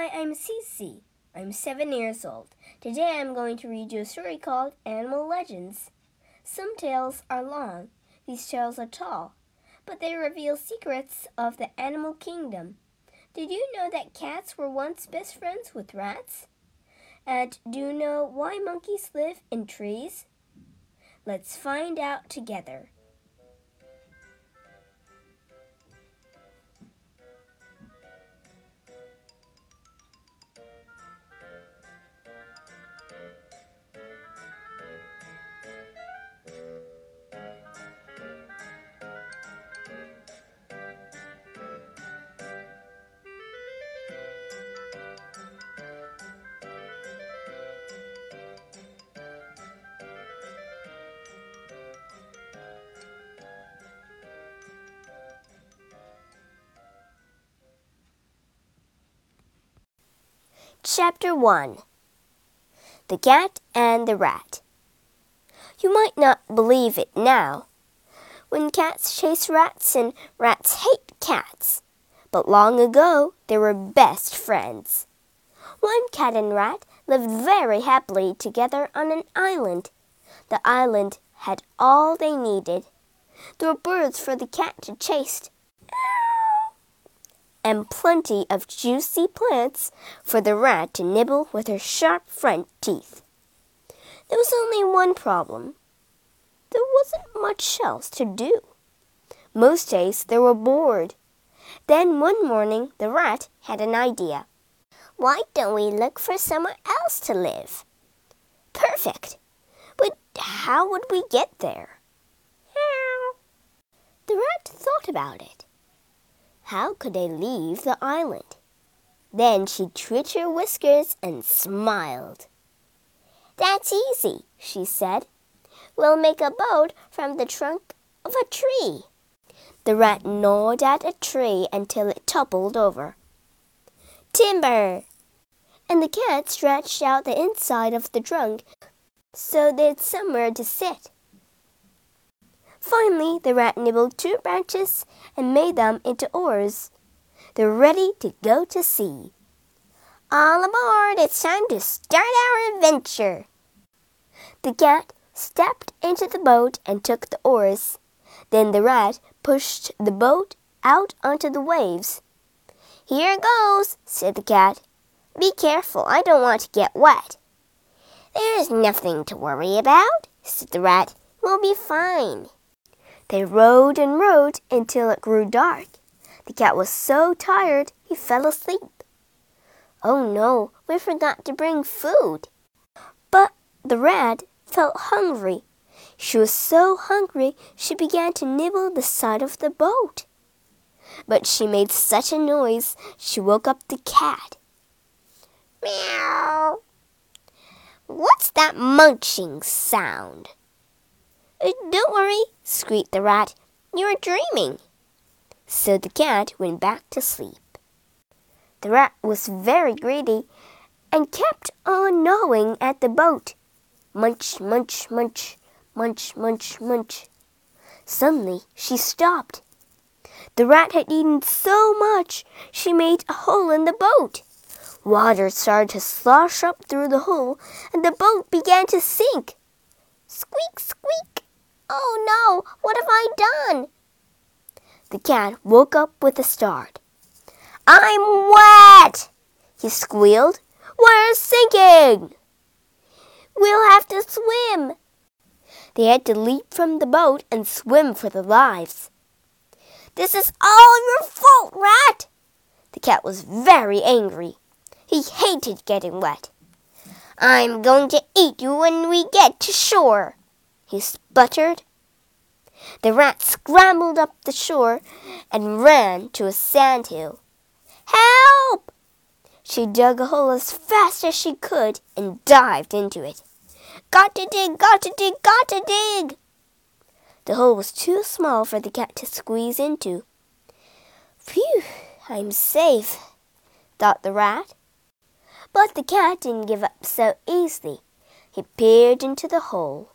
Hi, I'm Cece. I'm seven years old. Today I'm going to read you a story called Animal Legends. Some tales are long, these tales are tall, but they reveal secrets of the animal kingdom. Did you know that cats were once best friends with rats? And do you know why monkeys live in trees? Let's find out together. Chapter 1 The Cat and the Rat. You might not believe it now. When cats chase rats and rats hate cats. But long ago they were best friends. One cat and rat lived very happily together on an island. The island had all they needed. There were birds for the cat to chase and plenty of juicy plants for the rat to nibble with her sharp front teeth. There was only one problem. There wasn't much else to do. Most days they were bored. Then one morning the rat had an idea. Why don't we look for somewhere else to live? Perfect. But how would we get there? How? The rat thought about it. How could they leave the island? Then she twitched her whiskers and smiled. That's easy, she said. We'll make a boat from the trunk of a tree. The rat gnawed at a tree until it toppled over. Timber! And the cat stretched out the inside of the trunk so they'd somewhere to sit. Finally, the rat nibbled two branches and made them into oars. They're ready to go to sea. All aboard! It's time to start our adventure. The cat stepped into the boat and took the oars. Then the rat pushed the boat out onto the waves. Here goes, said the cat. Be careful, I don't want to get wet. There's nothing to worry about, said the rat. We'll be fine. They rowed and rowed until it grew dark. The cat was so tired he fell asleep. Oh no, we forgot to bring food. But the rat felt hungry. She was so hungry she began to nibble the side of the boat. But she made such a noise she woke up the cat. Meow. What's that munching sound? Uh, don't worry, squeaked the rat. You're dreaming. So the cat went back to sleep. The rat was very greedy and kept on gnawing at the boat. Munch, munch, munch, munch, munch, munch. Suddenly she stopped. The rat had eaten so much she made a hole in the boat. Water started to slosh up through the hole, and the boat began to sink. Squeak, squeak! Oh no, what have I done? The cat woke up with a start. I'm wet, he squealed. We're sinking. We'll have to swim. They had to leap from the boat and swim for their lives. This is all your fault, Rat! The cat was very angry. He hated getting wet. I'm going to eat you when we get to shore, he sputtered. The rat scrambled up the shore and ran to a sand hill. Help! She dug a hole as fast as she could and dived into it. Got to dig, got to dig, got to dig! The hole was too small for the cat to squeeze into. Phew, I'm safe, thought the rat. But the cat didn't give up so easily. He peered into the hole.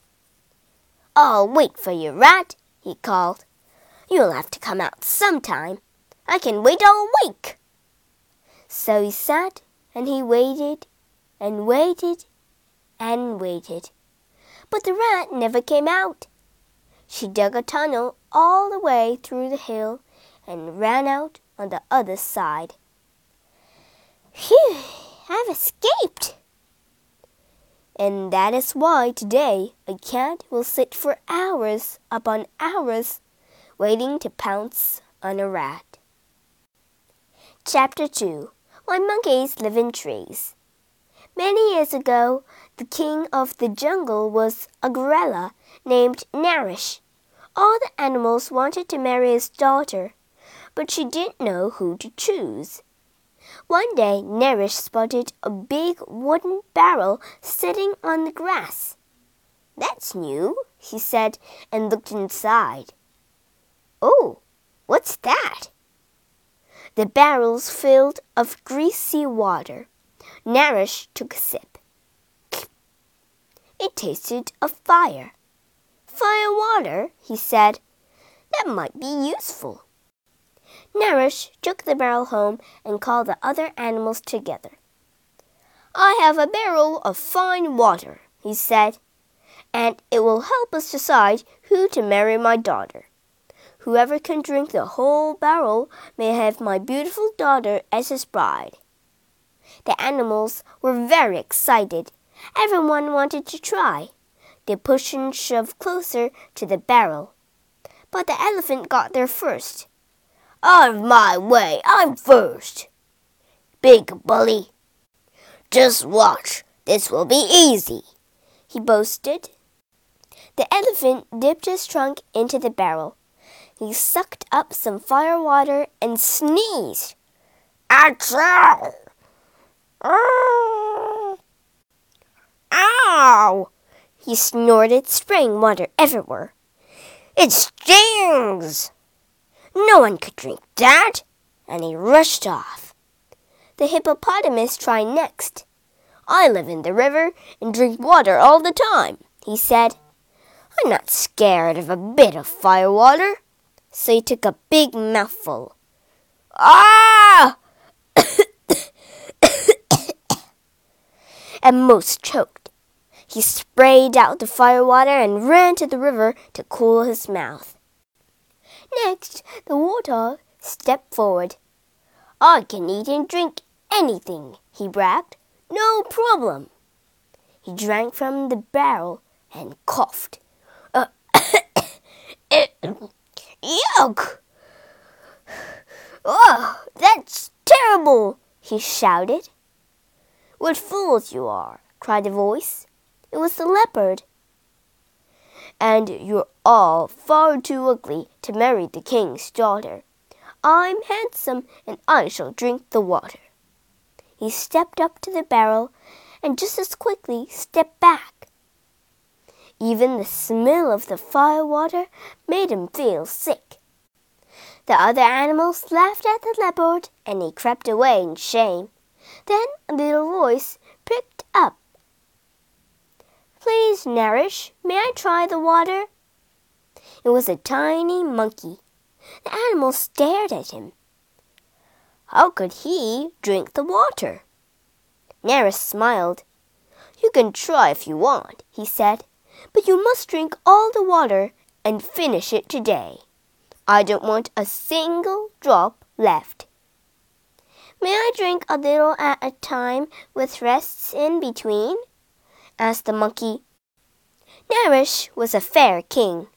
I'll wait for you, Rat, he called. You'll have to come out sometime. I can wait all week. So he sat and he waited and waited and waited. But the rat never came out. She dug a tunnel all the way through the hill and ran out on the other side. Phew, I've escaped! And that is why today a cat will sit for hours upon hours waiting to pounce on a rat. Chapter 2 Why Monkeys Live in Trees. Many years ago, the king of the jungle was a gorilla named Naresh. All the animals wanted to marry his daughter, but she didn't know who to choose. One day, Naresh spotted a big wooden barrel sitting on the grass. That's new, he said, and looked inside. Oh, what's that? The barrel's filled of greasy water. Naresh took a sip. It tasted of fire. Fire water, he said. That might be useful. Naresh took the barrel home and called the other animals together. I have a barrel of fine water, he said, and it will help us decide who to marry my daughter. Whoever can drink the whole barrel may have my beautiful daughter as his bride. The animals were very excited. Everyone wanted to try. They pushed and shoved closer to the barrel. But the elephant got there first. Out of my way, I'm first. Big bully. Just watch, this will be easy, he boasted. The elephant dipped his trunk into the barrel. He sucked up some fire water and sneezed. Achoo! Mm. Ow! He snorted, spraying water everywhere. It stings! No one could drink that! And he rushed off. The hippopotamus tried next. I live in the river and drink water all the time, he said. I'm not scared of a bit of fire water. So he took a big mouthful. Ah! and most choked. He sprayed out the fire water and ran to the river to cool his mouth. Next, the warthog stepped forward. I can eat and drink anything, he bragged. No problem. He drank from the barrel and coughed. Uh, yuck! Oh, that's terrible, he shouted. What fools you are, cried a voice. It was the leopard. And you're all far too ugly to marry the king's daughter. I'm handsome, and I shall drink the water. He stepped up to the barrel and just as quickly stepped back. Even the smell of the fire water made him feel sick. The other animals laughed at the leopard and he crept away in shame. Then a little voice pricked up. Please, Naresh, may I try the water? It was a tiny monkey. The animal stared at him. How could he drink the water? Naresh smiled. You can try if you want, he said, but you must drink all the water and finish it today. I don't want a single drop left. May I drink a little at a time with rests in between? Asked the monkey. Naresh was a fair king.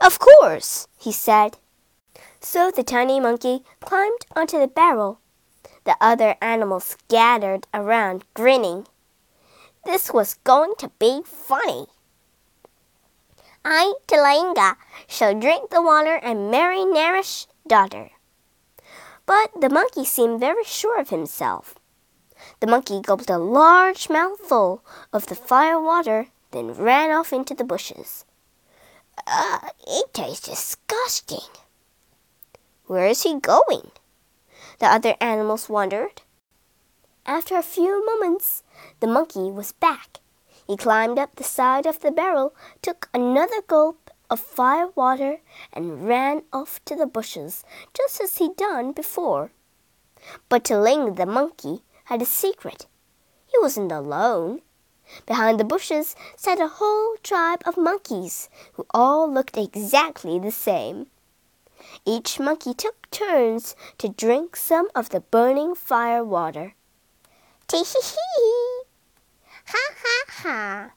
Of course, he said. So the tiny monkey climbed onto the barrel. The other animals gathered around, grinning. This was going to be funny. I, Tilanga, shall drink the water and marry Naresh's daughter. But the monkey seemed very sure of himself. The monkey gulped a large mouthful of the fire water, then ran off into the bushes. Uh, it tastes disgusting. Where is he going? The other animals wondered. After a few moments, the monkey was back. He climbed up the side of the barrel, took another gulp of fire water and ran off to the bushes, just as he'd done before. But Tiling the monkey had a secret. He wasn't alone. Behind the bushes sat a whole tribe of monkeys who all looked exactly the same. Each monkey took turns to drink some of the burning fire water. Tee hee hee! Ha ha ha!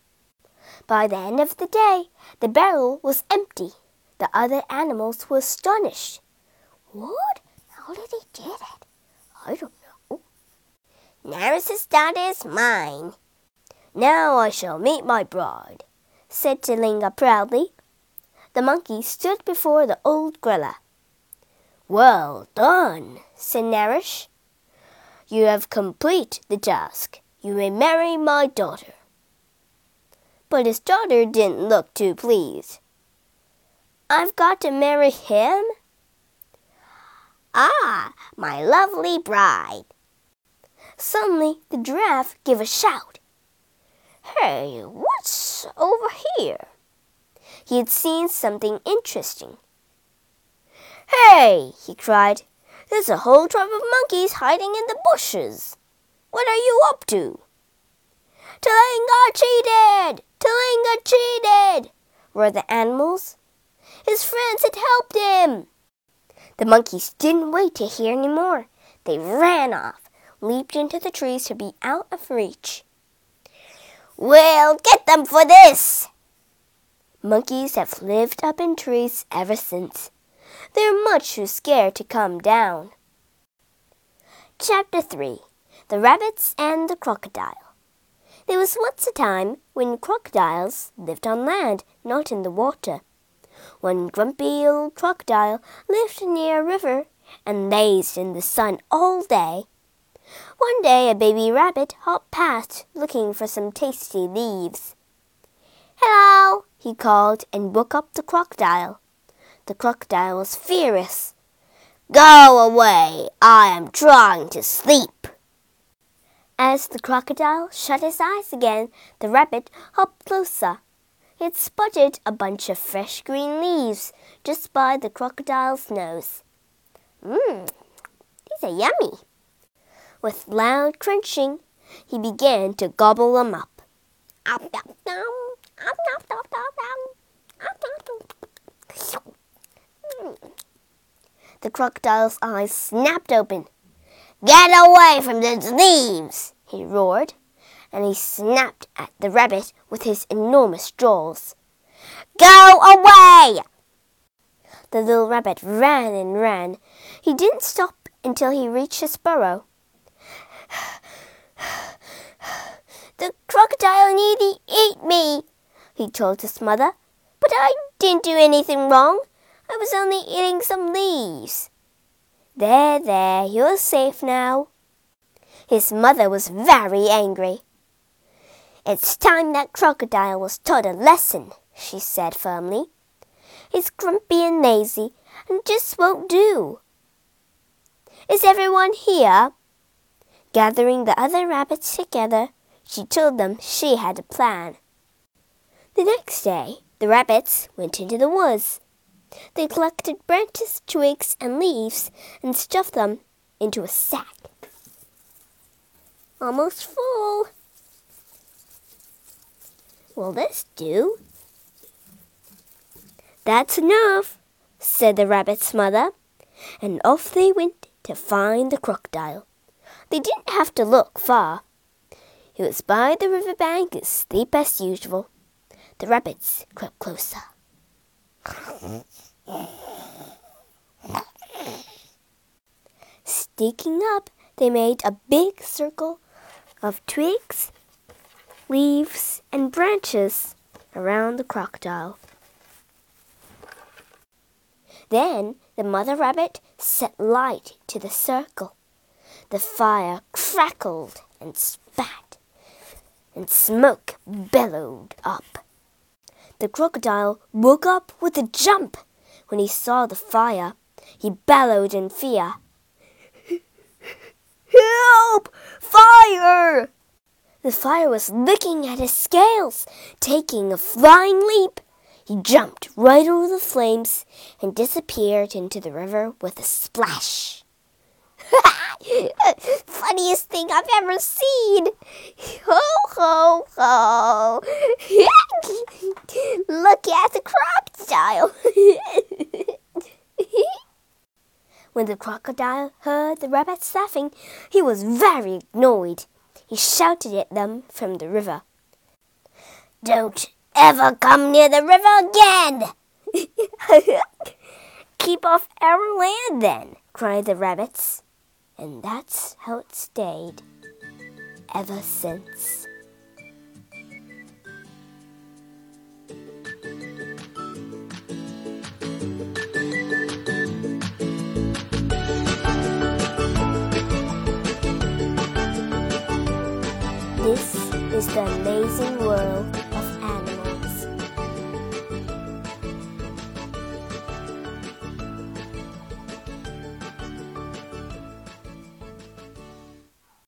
By the end of the day, the barrel was empty. The other animals were astonished. What? How did he get it? I don't Naresh's daughter is mine. Now I shall meet my bride, said Tilinga proudly. The monkey stood before the old gorilla. Well done, said Naresh. You have complete the task. You may marry my daughter. But his daughter didn't look too pleased. I've got to marry him? Ah, my lovely bride. Suddenly the giraffe gave a shout. Hey, what's over here? He had seen something interesting. Hey, he cried, there's a whole tribe of monkeys hiding in the bushes. What are you up to? Tilinga cheated! Tilinga cheated! roared the animals. His friends had helped him. The monkeys didn't wait to hear any more. They ran off, leaped into the trees to be out of reach. We'll get them for this! Monkeys have lived up in trees ever since. They're much too scared to come down. Chapter 3 The Rabbits and the Crocodile. There was once a time when crocodiles lived on land, not in the water. One grumpy old crocodile lived near a river and lazed in the sun all day. One day a baby rabbit hopped past looking for some tasty leaves. Hello, he called and woke up the crocodile. The crocodile was furious. Go away, I am trying to sleep. As the crocodile shut his eyes again, the rabbit hopped closer. It spotted a bunch of fresh green leaves just by the crocodile's nose. Mmm, these are yummy. With loud crunching, he began to gobble them up. The crocodile's eyes snapped open. Get away from those leaves! he roared and he snapped at the rabbit with his enormous jaws. Go away! The little rabbit ran and ran. He didn't stop until he reached his burrow. The crocodile nearly ate me, he told his mother. But I didn't do anything wrong. I was only eating some leaves. There, there, you're safe now. His mother was very angry. It's time that crocodile was taught a lesson, she said firmly. He's grumpy and lazy and just won't do. Is everyone here? Gathering the other rabbits together, she told them she had a plan. The next day, the rabbits went into the woods. They collected branches, twigs, and leaves and stuffed them into a sack. Almost full, Will this do? That's enough, said the rabbit's mother, and off they went to find the crocodile. They didn't have to look far. He was by the river bank asleep as usual. The rabbits crept closer. Sneaking up, they made a big circle of twigs leaves, and branches around the crocodile. Then the mother rabbit set light to the circle. The fire crackled and spat, and smoke bellowed up. The crocodile woke up with a jump when he saw the fire. He bellowed in fear. Help! Fire! The fire was licking at his scales. Taking a flying leap, he jumped right over the flames and disappeared into the river with a splash. Funniest thing I've ever seen. Ho, ho, ho. Look at the crocodile. when the crocodile heard the rabbits laughing, he was very annoyed. He shouted at them from the river. Don't ever come near the river again! Keep off our land then, cried the rabbits. And that's how it stayed ever since. This is the amazing world